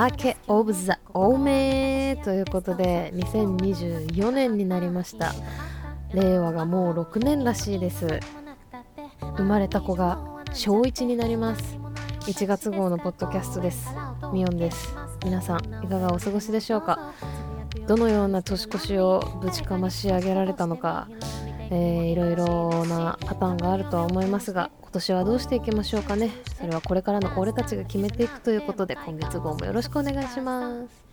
明けオブザオメということで2024年になりました。令和がもう6年らしいです。生まれた子が小1になります。1月号のポッドキャストです。ミオンです。皆さんいかがお過ごしでしょうか？どのような年越しをぶちかまし上げられたのか、えー、いろいろなパターンがあるとは思いますが今年はどうしていきましょうかね。それはこれからの俺たちが決めていくということで今月号もよろしくお願いします。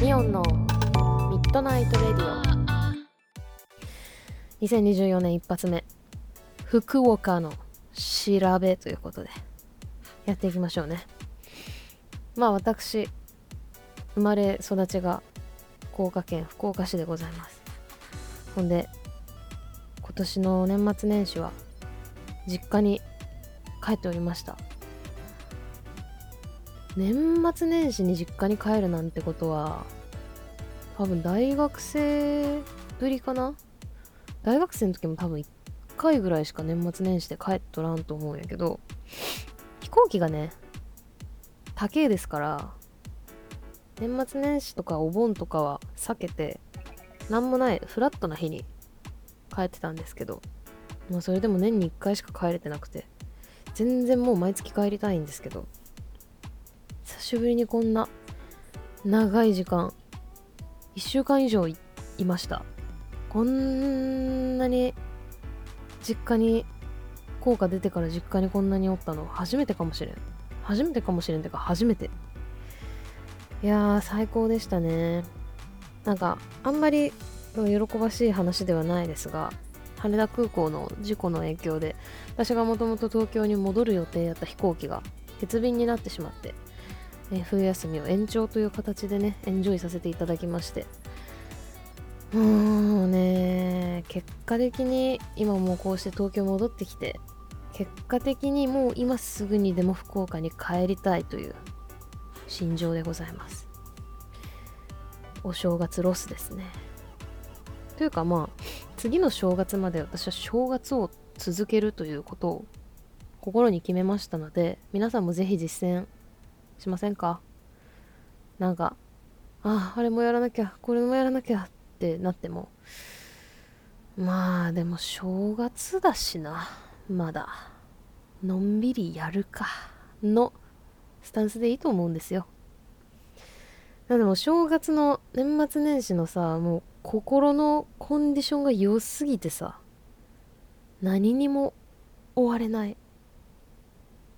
ミオンのミッドナイトレディオ。2024年一発目福岡の調べということでやっていきましょうね。まあ私生まれ育ちが福岡県福岡市でございます。ほんで今年の年末年始は実家に帰っておりました。年末年始に実家に帰るなんてことは多分大学生ぶりかな？大学生の時も多分1回ぐらいしか年末年始で帰っとらんと思うんやけど飛行機がね高えですから年末年始とかお盆とかは避けて何もないフラットな日に帰ってたんですけどもうそれでも年に1回しか帰れてなくて全然もう毎月帰りたいんですけど久しぶりにこんな長い時間1週間以上いました。こんなに実家に効果出てから実家にこんなにおったの初めてかもしれん。初めてかもしれんてか初めて。いやー最高でしたね。なんかあんまり喜ばしい話ではないですが羽田空港の事故の影響で私がもともと東京に戻る予定やった飛行機が欠便になってしまって、え、冬休みを延長という形でねエンジョイさせていただきまして。うーんね結果的に今もうこうして東京戻ってきて結果的にもう今すぐにでも福岡に帰りたいという心情でございます。お正月ロスですね。というかまあ次の正月まで私は正月を続けるということを心に決めましたので皆さんもぜひ実践しませんか？なんかああれもやらなきゃこれもやらなきゃってなっても。まあでも正月だしな。まだ。のんびりやるか。のスタンスでいいと思うんですよ。でも正月の年末年始のさもう心のコンディションが良すぎてさ何にも追われない。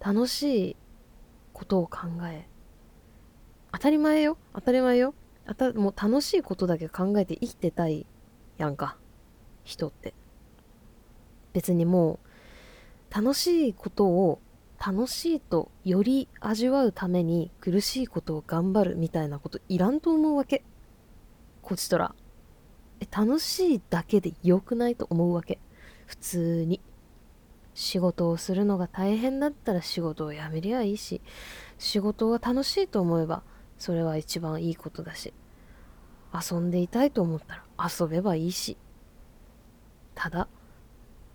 楽しいことを考え。当たり前よ。当たり前よ。あたもう楽しいことだけ考えて生きてたいやんか。人って。別にもう楽しいことを楽しいとより味わうために苦しいことを頑張るみたいなこといらんと思うわけ。こちとらえ楽しいだけで良くないと思うわけ。普通に。仕事をするのが大変だったら仕事を辞めりゃいいし仕事が楽しいと思えばそれは一番いいことだし遊んでいたいと思ったら遊べばいいし。ただ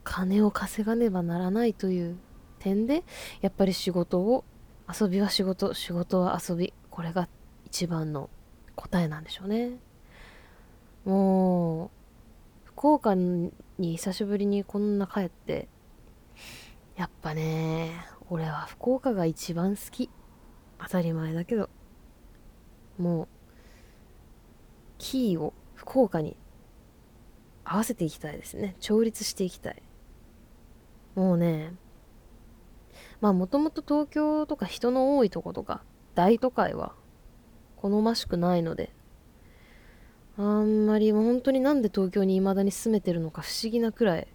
金を稼がねばならないという点でやっぱり仕事を遊びは仕事仕事は遊びこれが一番の答えなんでしょうね。もう福岡に久しぶりにこんな帰ってやっぱね俺は福岡が一番好き。当たり前だけどもうキーを福岡に合わせていきたいですね。調律していきたい。もうねまあもともと東京とか人の多いとことか大都会は好ましくないのであんまりもう本当になんで東京に未だに住めてるのか不思議なくらい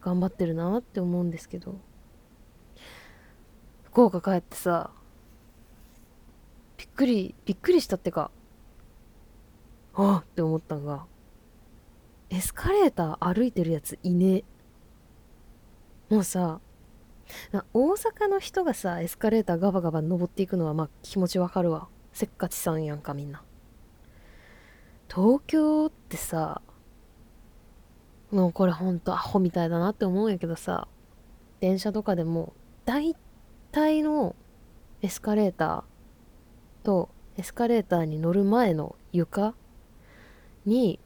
頑張ってるなって思うんですけど福岡帰ってさびっくりびっくりしたってかああって思ったんがエスカレーター歩いてるやついねもうさ大阪の人がさエスカレーターガバガバ登っていくのはまあ気持ちわかるわ。せっかちさんやんかみんな。東京ってさもうこれほんとアホみたいだなって思うんやけどさ電車とかでも大体のエスカレーターとエスカレーターに乗る前の床に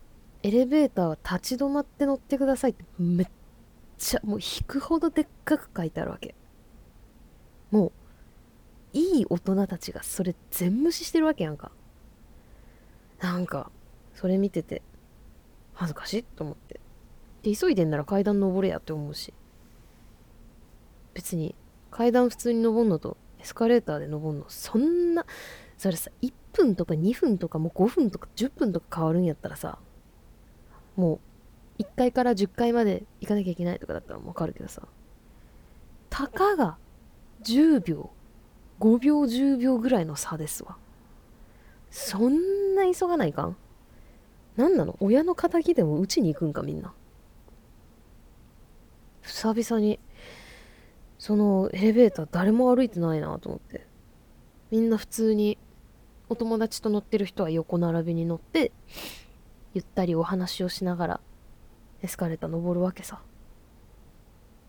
エレベーターは立ち止まって乗ってくださいってめっちゃもう引くほどでっかく書いてあるわけ。もういい大人たちがそれ全無視してるわけやんか。なんかそれ見てて恥ずかしいと思って。で急いでんなら階段登れやって思うし。別に階段普通に登んのとエスカレーターで登んのそんなそれさ1分とか2分とかもう5分とか10分とか変わるんやったらさもう1階から10階まで行かなきゃいけないとかだったらわかるけどさ。たかが10秒5秒10秒ぐらいの差ですわ。そんな急がないかん？何なの？親の敵でもうちに行くんかみんな。久々にそのエレベーター誰も歩いてないなと思って。みんな普通にお友達と乗ってる人は横並びに乗ってゆったりお話をしながらエスカレーター登るわけさ。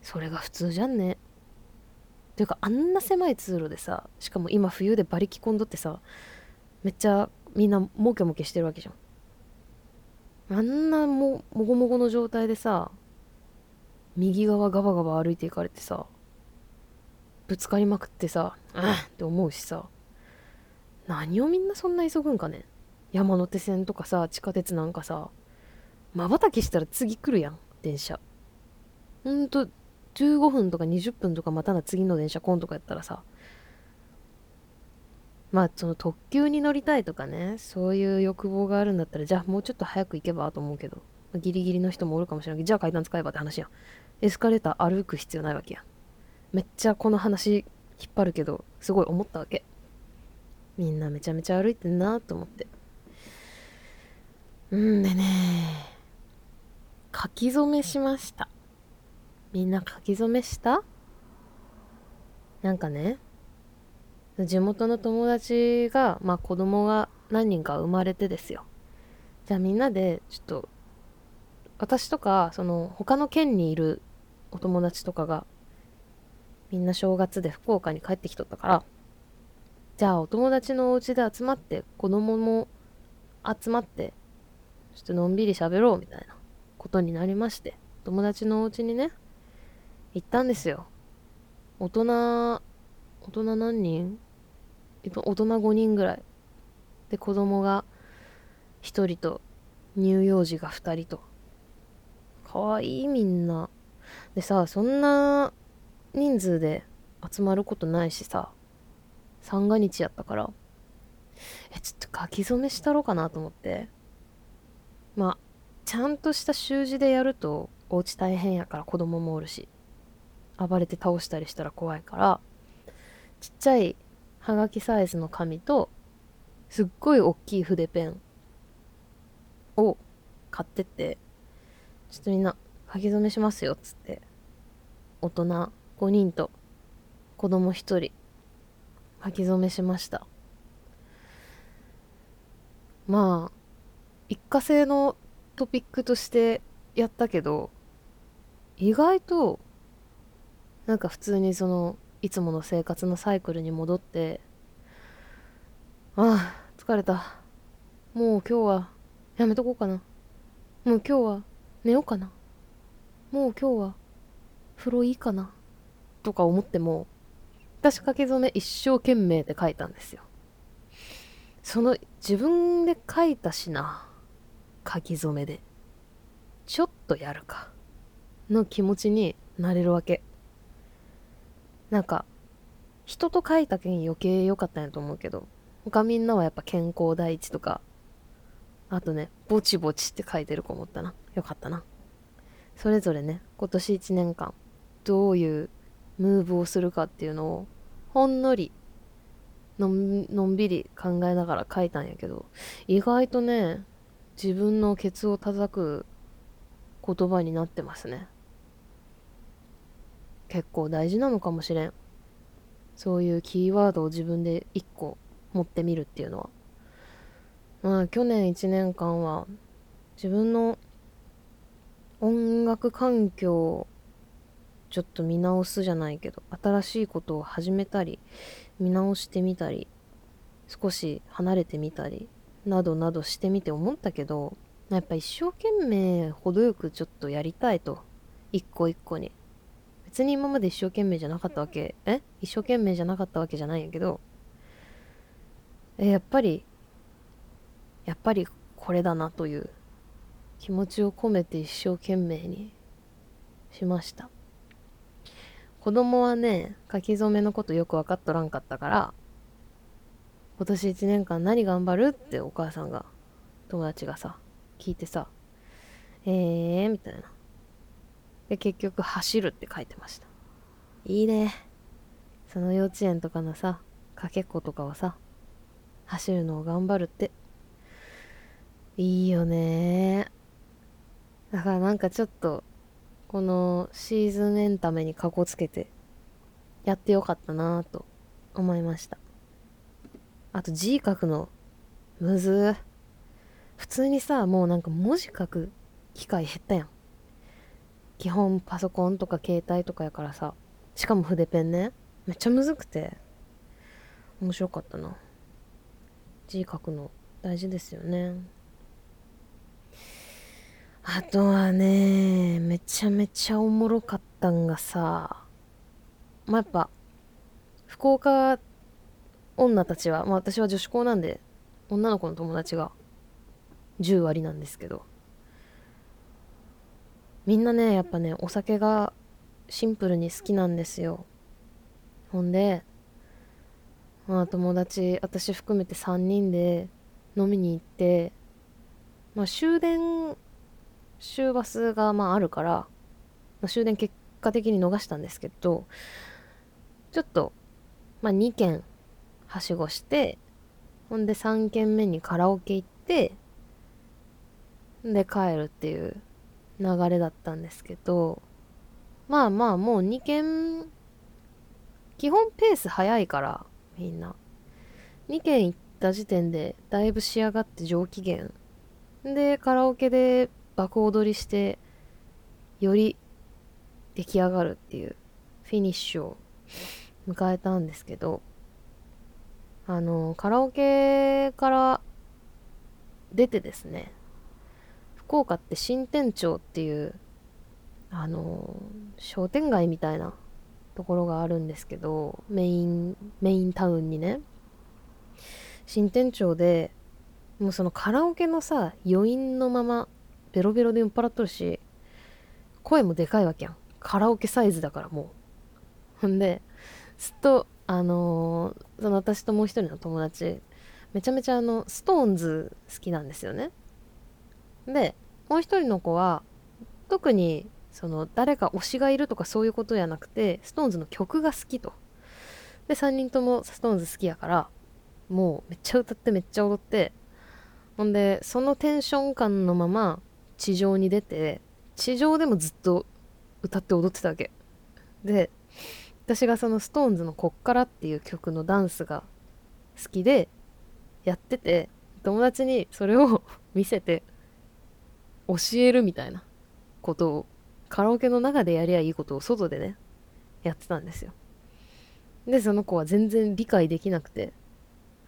それが普通じゃんね。ていうかあんな狭い通路でさしかも今冬で馬力込んどってさめっちゃみんなモケモケしてるわけじゃん。あんなももごもごの状態でさ右側ガバガバ歩いていかれてさぶつかりまくってさうんって思うしさ何をみんなそんな急ぐんかね。山手線とかさ地下鉄なんかさまばたきしたら次来るやん電車。ほんと15分とか20分とか待たな次の電車来んとかやったらさ。まあその特急に乗りたいとかねそういう欲望があるんだったらじゃあもうちょっと早く行けばと思うけど、ギリギリの人もおるかもしれないけどじゃあ階段使えばって話やん。エスカレーター歩く必要ないわけやん。めっちゃこの話引っ張るけどすごい思ったわけ。みんなめちゃめちゃ歩いてんなと思って。うんでねき初めしました。みんな書き初めした？なんかね地元の友達がまあ子供が何人か生まれてですよ。じゃあみんなでちょっと私とかその他の県にいるお友達とかがみんな正月で福岡に帰ってきとったからじゃあお友達のお家で集まって子供も集まってちょっとのんびり喋ろうみたいな。ことになりまして友達のお家にね行ったんですよ。大人大人何人？大人5人ぐらい。で子供が1人と乳幼児が2人と。かわいいみんな。でさそんな人数で集まることないしさ三が日やったから。えちょっと書き初めしたろうかなと思って。まあちゃんとした習字でやるとお家大変やから子供もおるし暴れて倒したりしたら怖いからちっちゃいはがきサイズの紙とすっごい大きい筆ペンを買ってってちょっとみんな書き初めしますよっつって大人5人と子供1人書き初めしました。まあ一過性のトピックとしてやったけど意外となんか普通にそのいつもの生活のサイクルに戻ってああ疲れた。もう今日はやめとこうかな。もう今日は寝ようかな。もう今日は風呂いいかな。とか思っても私書き初め一生懸命で書いたんですよ。その自分で書いたしな。書き初めで。ちょっとやるか。の気持ちになれるわけ。なんか人と書いたけん余計良かったんやと思うけど他みんなはやっぱ健康第一とかあとねぼちぼちって書いてる子思ったな。よかったな。それぞれね今年1年間どういうムーブをするかっていうのをほんのりのんびり考えながら書いたんやけど意外とね自分のケツを叩く言葉になってますね。結構大事なのかもしれん。そういうキーワードを自分で一個持ってみるっていうのは。まあ去年1年間は自分の音楽環境をちょっと見直すじゃないけど新しいことを始めたり見直してみたり少し離れてみたりなどなどしてみて思ったけどやっぱ一生懸命程よくちょっとやりたいと。一個一個に。別に今まで一生懸命じゃなかったわけえ？一生懸命じゃなかったわけじゃないんやけどえやっぱりやっぱりこれだなという気持ちを込めて一生懸命にしました。子供はね書き初めのことよく分かっとらんかったから今年1年間何頑張るってお母さんが友達がさ聞いてさえーみたいな。で結局走るって書いてました。いいね。その幼稚園とかのさかけっことかはさ走るのを頑張るって。いいよね。だからなんかちょっとこのシーズンエンタメにかこつけてやってよかったなぁと思いました。あと字書くのむず。普通にさもうなんか文字書く機会減ったやん。基本パソコンとか携帯とかやからさ。しかも筆ペンね。めっちゃむずくて。面白かったな。字書くの大事ですよね。あとはねめちゃめちゃおもろかったんがさ。まあやっぱ福岡女たちはまあ私は女子校なんで女の子の友達が10割なんですけど。みんなねやっぱねお酒がシンプルに好きなんですよ。ほんでまあ友達私含めて3人で飲みに行ってまあ終電終バスがまああるから、まあ、終電結果的に逃したんですけどちょっとまあ2軒はしごしてほんで3軒目にカラオケ行ってで帰るっていう流れだったんですけどまあまあもう2軒基本ペース早いからみんな。2軒行った時点でだいぶ仕上がって上機嫌。でカラオケで爆踊りしてより出来上がるっていうフィニッシュを迎えたんですけどあのカラオケから出てですね福岡って新店長っていうあの商店街みたいなところがあるんですけどメインメインタウンにね新店長でもうそのカラオケのさ余韻のままベロベロで酔っ払っとるし声もでかいわけやん。カラオケサイズだからもう。ほんでずっとあのー、その私ともう一人の友達めちゃめちゃあのストーンズ好きなんですよね。でもう一人の子は特にその誰か推しがいるとかそういうことじゃなくて SixTONES の曲が好きと。で3人とも SixTONES 好きやからもうめっちゃ歌ってめっちゃ踊って。ほんでそのテンション感のまま地上に出て地上でもずっと歌って踊ってたわけ。で私がその SixTONES の「こっから」っていう曲のダンスが好きでやってて友達にそれを 見せて教えるみたいなことをカラオケの中でやりゃいいことを外でねやってたんですよ。でその子は全然理解できなくて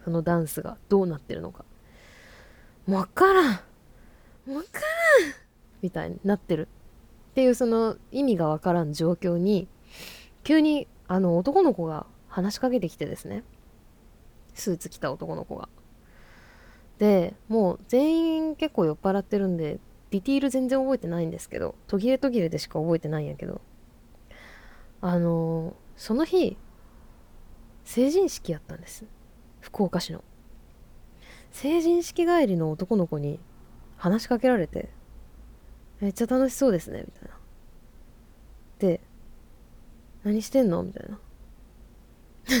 そのダンスがどうなってるのか。わからんわからんみたいになってる。っていうその意味がわからん状況に急にあの男の子が話しかけてきてですね。スーツ着た男の子が。でもう全員結構酔っ払ってるんでディティール全然覚えてないんですけど途切れ途切れでしか覚えてないんやけど。あの、その日成人式やったんです。福岡市の。成人式帰りの男の子に話しかけられてめっちゃ楽しそうですねみたいな。で何してんの？みたいな。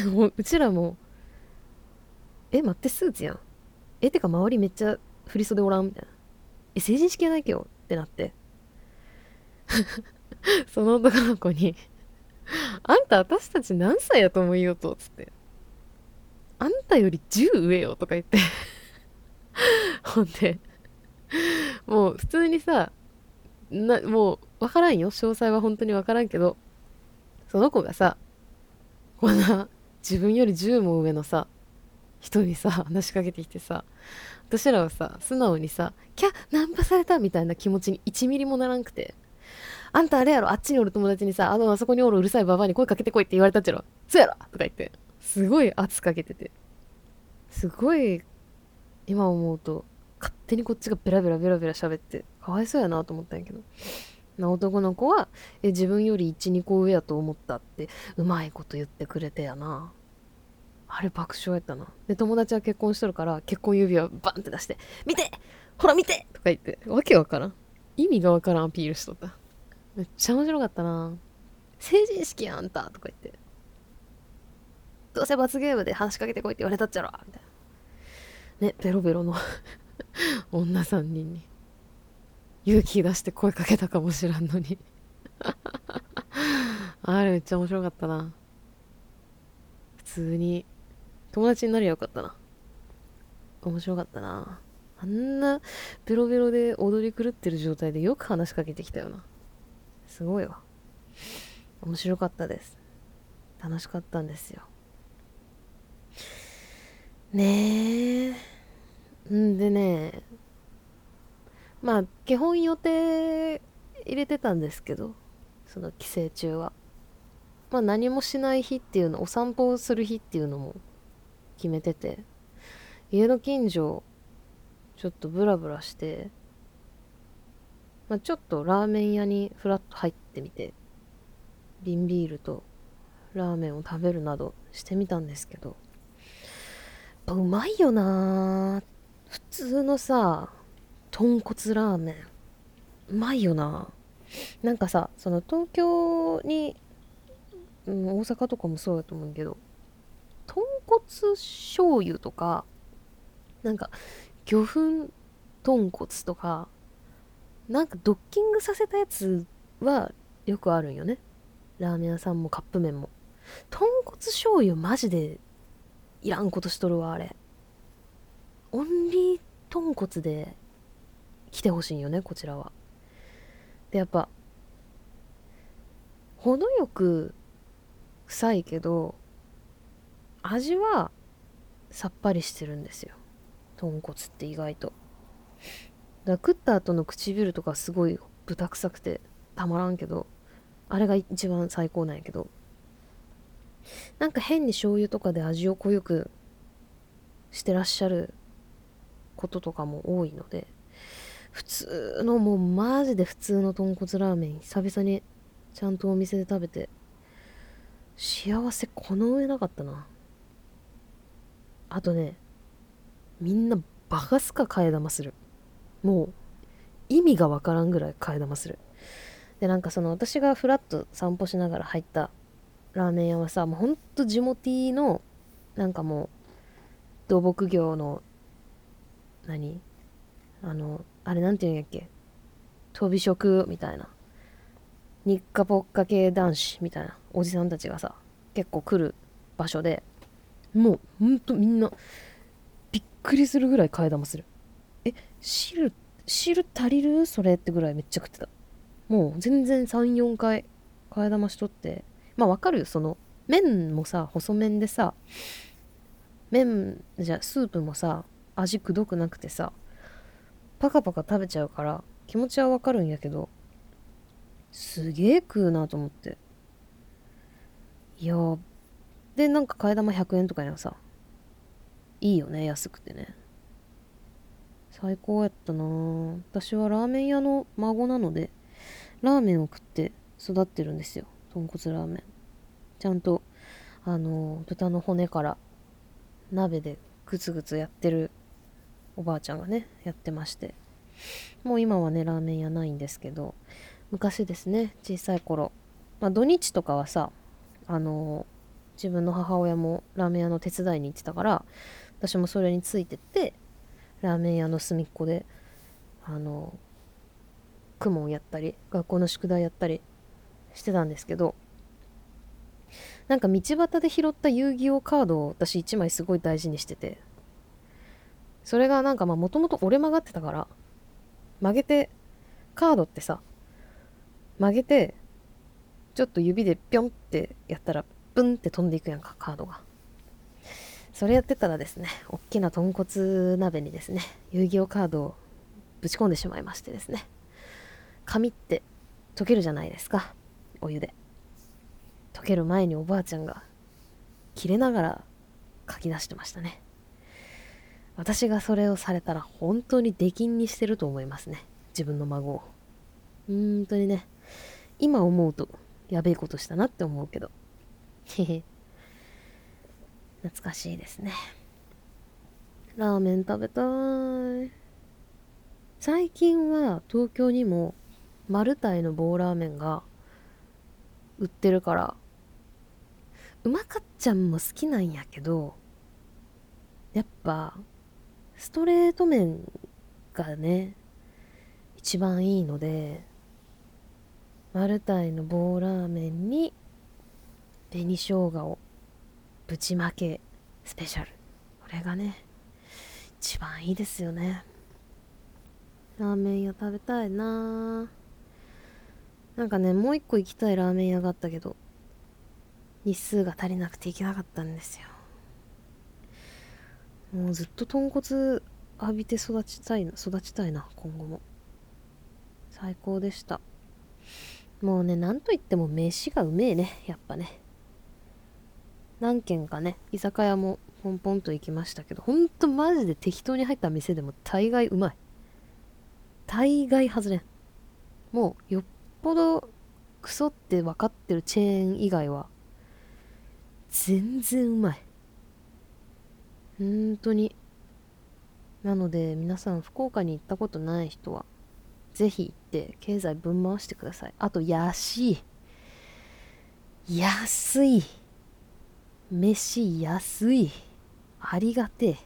もうちらもえ待ってスーツやん。えてか周りめっちゃ振り袖おらん？みたいなえ、成人式やないけよってなって。その男の子にあんた私たち何歳やと思いようと、つって。あんたより10上よとか言って。ほんで、もう普通にさ、な、もうわからんよ。詳細は本当にわからんけど、その子がさこんな自分より10も上のさ人にさ話しかけてきてさ私らはさ素直にさ「キャナンパされた」みたいな気持ちに1ミリもならんくて「あんたあれやろあっちにおる友達にさあのあそこにおるうるさいババアに声かけてこいって言われたっちゃろそうやろ!」とか言ってすごい圧かけててすごい今思うと勝手にこっちがベラベラベラベラ喋ってかわいそうやなと思ったんやけどな男の子はえ自分より12個上やと思ったってうまいこと言ってくれてやな。あれ爆笑やったな。で友達は結婚しとるから結婚指輪バンって出して「見てほら見て!」とか言ってわけわからん。意味がわからんアピールしとった。めっちゃ面白かったな。成人式やあんたとか言って。どうせ罰ゲームで話しかけてこいって言われたっちゃろ。みたいな。ねベロベロの。女3人に。勇気出して声かけたかもしらんのに。あれめっちゃ面白かったな。普通に。友達になりゃよかったな。面白かったな。あんなベロベロで踊り狂ってる状態でよく話しかけてきたよな。すごいわ。面白かったです。楽しかったんですよ。ねえ。んでねまあ基本予定入れてたんですけどその帰省中は。まあ何もしない日っていうのお散歩をする日っていうのも決めてて家の近所ちょっとブラブラしてまあ、ちょっとラーメン屋にフラッと入ってみて瓶ビールとラーメンを食べるなどしてみたんですけどやっぱうまいよな普通のさ豚骨ラーメン。うまいよな。なんかさその東京に、うん、大阪とかもそうだと思うけど豚骨醤油とかなんか魚粉豚骨とかなんかドッキングさせたやつはよくあるんよね。ラーメン屋さんもカップ麺も。豚骨醤油マジでいらんことしとるわあれ。オンリー豚骨で来てほしいよねこちらは。でやっぱ程よく臭いけど味はさっぱりしてるんですよ。豚骨って意外と。だ食った後の唇とかすごい豚臭くてたまらんけどあれが一番最高なんやけど。なんか変に醤油とかで味を濃ゆくしてらっしゃることとかも多いので普通のもうマジで普通の豚骨ラーメン久々にちゃんとお店で食べて幸せこの上なかったな。あとねみんなバカすか替え玉する。もう意味がわからんぐらい替え玉する。でなんかその私がふらっと散歩しながら入ったラーメン屋はさもうほんと地元のなんかもう土木業の何？あのあれなんていうんやっけ？飛び職みたいな。日課ぽっか系男子みたいな。おじさんたちがさ結構来る場所でもうほんとみんなびっくりするぐらい替え玉する。え汁汁足りる？それってぐらいめっちゃ食ってた。もう全然34回替え玉しとって。まあわかるよ。その麺もさ細麺でさ麺じゃスープもさ味くどくなくてさパカパカ食べちゃうから気持ちはわかるんやけどすげえ食うなと思って。いやでなんか替え玉100円とかやさいいよね安くてね。最高やったな私はラーメン屋の孫なのでラーメンを食って育ってるんですよ。豚骨ラーメン。ちゃんとあの豚の骨から鍋でグツグツやってるおばあちゃんがねやってまして。もう今はねラーメン屋ないんですけど昔ですね小さい頃、まあ、土日とかはさあの自分の母親もラーメン屋の手伝いに行ってたから私もそれについてってラーメン屋の隅っこであの公文やったり学校の宿題やったりしてたんですけどなんか道端で拾った遊戯王カードを私1枚すごい大事にしててそれがなんかまあもともと折れ曲がってたから曲げてカードってさ曲げてちょっと指でピョンってやったらブンって飛んでいくやんかカードが。それやってたらですねおっきな豚骨鍋にですね遊戯王カードをぶち込んでしまいましてですね紙って溶けるじゃないですかお湯で。溶ける前におばあちゃんが切れながら書き出してましたね。私がそれをされたら本当に出禁にしてると思いますね。自分の孫を。本当にね。今思うとやべえことしたなって思うけど。へへ。懐かしいですね。ラーメン食べたい。最近は東京にもマルタイの棒ラーメンが売ってるからうまかっちゃんも好きなんやけどやっぱストレート麺がね一番いいのでマルタイの棒ラーメンに紅生姜をぶちまけスペシャル。これがね一番いいですよね。ラーメン屋食べたいな。なんかねもう一個行きたいラーメン屋があったけど日数が足りなくて行けなかったんですよ。もうずっと豚骨浴びて育ちたいな育ちたいな今後も。最高でした。もうねなんといっても飯がうめえねやっぱね。何軒かね居酒屋もポンポンと行きましたけどほんとマジで適当に入った店でも大概うまい。大概外れん。もうよっぽどクソって分かってるチェーン以外は全然うまい。本当に。なので皆さん福岡に行ったことない人はぜひ行って経済ぶん回してください。あと安い。安い。飯安い。ありがてえ。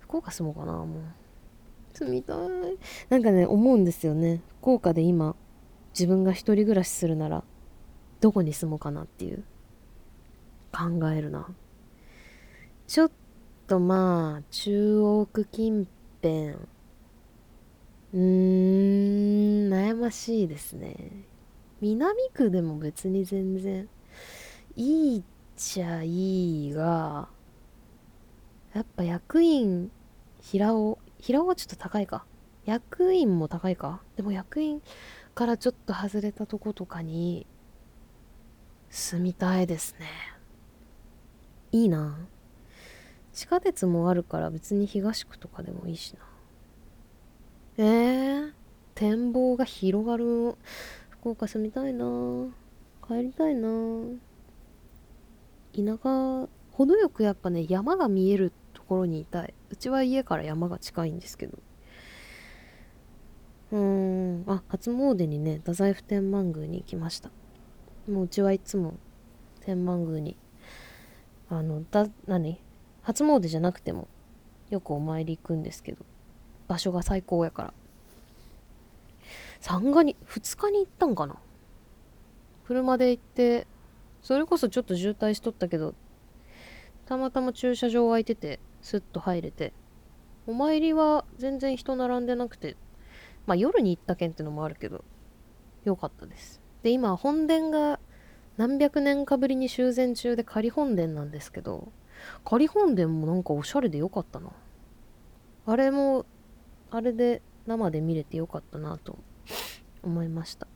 福岡住もうかなもう。住みたい。なんかね思うんですよね。福岡で今自分が一人暮らしするならどこに住もうかなっていう。考えるな。ちょっとまあ中央区近辺。うーん悩ましいですね。南区でも別に全然いいっちゃいいがやっぱ役員平尾平尾はちょっと高いか。役員も高いか。でも役員からちょっと外れたとことかに住みたいですね。いいな。地下鉄もあるから別に東区とかでもいいしな。えー、展望が広がる。福岡住みたいな。帰りたいな。田舎程よくやっぱね山が見えるところにいたい。うちは家から山が近いんですけど。うーん。あ初詣にね太宰府天満宮に行きました。もううちはいつも天満宮に。あのだ何？初詣じゃなくてもよくお参り行くんですけど場所が最高やから。三がに2日に行ったんかな？車で行ってそれこそちょっと渋滞しとったけどたまたま駐車場空いててスッと入れてお参りは全然人並んでなくてまあ夜に行った件ってのもあるけどよかったです。で今本殿が何百年かぶりに修繕中で仮本殿なんですけど仮本殿もなんかおしゃれでよかったな。あれもあれで生で見れてよかったなと思いました。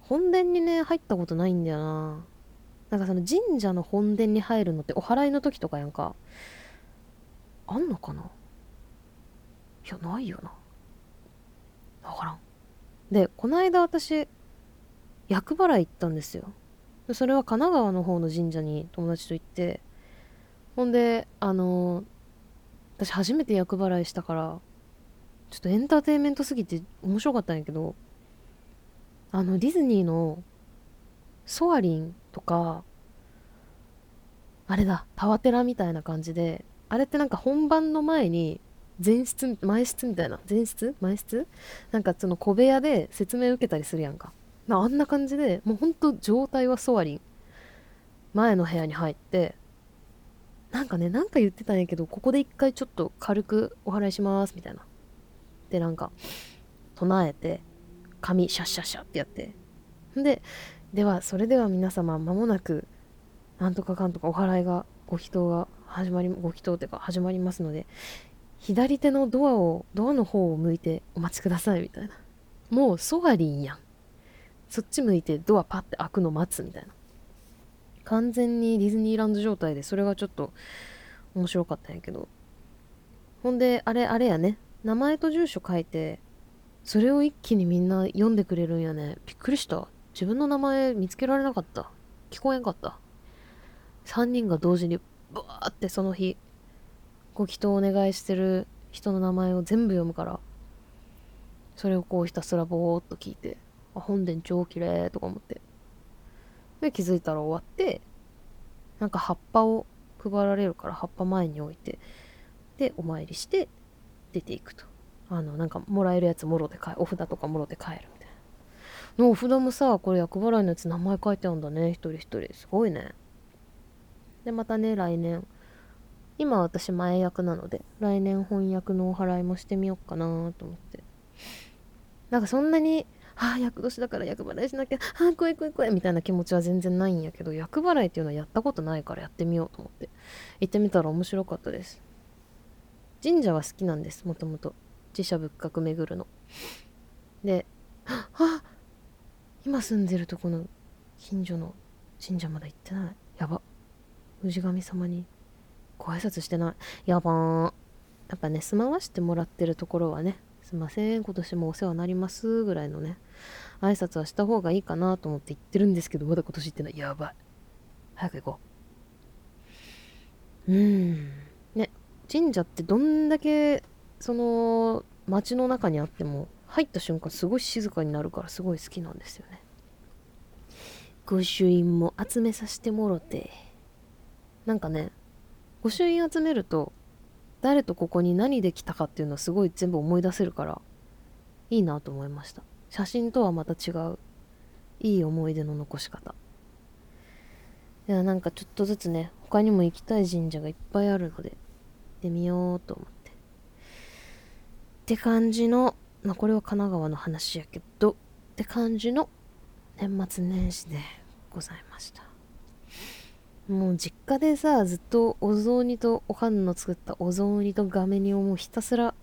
本殿にね入ったことないんだよな。なんかその神社の本殿に入るのってお祓いの時とかやんか。あんのかな？いやないよな。わからん。でこの間私厄払い行ったんですよ。それは神奈川の方の神社に友達と行ってほんであの、私初めて厄払いしたからちょっとエンターテインメントすぎて面白かったんやけどあのディズニーのソアリンとかあれだパワテラみたいな感じであれってなんか本番の前に前室前室みたいな前室？前室？なんかその小部屋で説明受けたりするやんか。あんな感じでもうほんと状態はソアリン。前の部屋に入ってなんかねなんか言ってたんやけどここで一回ちょっと軽くお祓いしますみたいな。でなんか唱えて髪シャッシャッシャってやって。でではそれでは皆様間もなくなんとかかんとかお祓いがご祈祷が始まりご祈祷っていうか始まりますので左手のドアをドアの方を向いてお待ちくださいみたいな。もうソガリンやん。そっち向いてドアパッて開くの待つみたいな。完全にディズニーランド状態でそれがちょっと面白かったんやけど。ほんであれあれやね。名前と住所書いてそれを一気にみんな読んでくれるんやね。びっくりした。自分の名前見つけられなかった。聞こえんかった。3人が同時にブワーってその日ご祈祷お願いしてる人の名前を全部読むからそれをこうひたすらぼーっと聞いてあ本殿超綺麗とか思って。で気づいたら終わってなんか葉っぱを配られるから葉っぱ前に置いてでお参りして出ていくと。あのなんかもらえるやつもろで帰お札とかもろで帰るみたいな。のお札もさこれ厄払いのやつ名前書いてあるんだね。一人一人。すごいね。でまたね来年。今私前役なので来年翻訳のお祓いもしてみようかなと思って。なんかそんなにああ厄年だから厄払いしなきゃああ怖い怖い怖いみたいな気持ちは全然ないんやけど厄払いっていうのはやったことないからやってみようと思って行ってみたら面白かったです。神社は好きなんですもともと。自社仏閣巡るの。であ今住んでるとこの近所の神社まだ行ってない。やば。氏神様にご挨拶してない。やばー。やっぱね住まわしてもらってるところはねすいません今年もお世話になりますぐらいのね挨拶はした方がいいかなと思って言ってるんですけどまだ今年行ってない。やばい。早く行こう。うん。ね神社ってどんだけその街の中にあっても入った瞬間すごい静かになるからすごい好きなんですよね。御朱印も集めさせてもろて。なんかね御朱印集めると誰とここに何できたかっていうのはすごい全部思い出せるからいいなと思いました。写真とはまた違ういい思い出の残し方。いやなんかちょっとずつね他にも行きたい神社がいっぱいあるので行ってみようと思って。って感じのまあこれは神奈川の話やけどって感じの年末年始でございました。もう実家でさずっとお雑煮とおかんの作ったお雑煮と画面煮をもうひたすら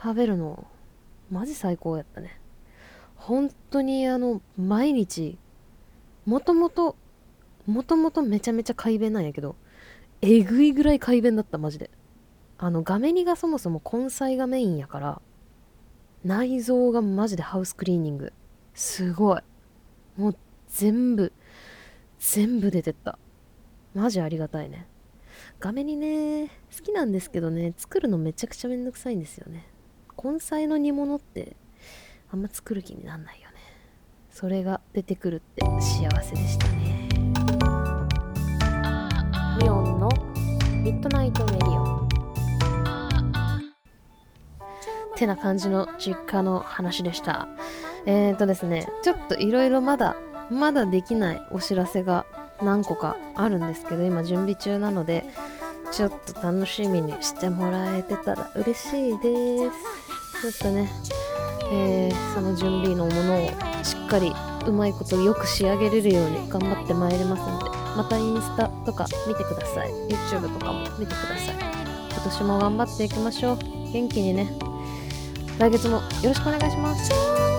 食べるのマジ最高やったね。本当にあの毎日もともともともとめちゃめちゃ快便なんやけどえぐいぐらい快便だったマジで。あの画面煮がそもそも根菜がメインやから内臓がマジでハウスクリーニング。すごい。もう全部全部出てった。マジありがたいね。画面にね好きなんですけどね作るのめちゃくちゃめんどくさいんですよね。根菜の煮物ってあんま作る気になんないよね。それが出てくるって幸せでしたね。ミオンのミッドナイトメディオン。てな感じの実家の話でした。えーとですねちょっといろいろまだまだできないお知らせが何個かあるんですけど今準備中なのでちょっと楽しみにしてもらえてたら嬉しいです。ちょっとね、えー、その準備のものをしっかりうまいことよく仕上げれるように頑張ってまいりますのでまたインスタとか見てください。YouTube とかも見てください。今年も頑張っていきましょう。元気にね。来月もよろしくお願いします。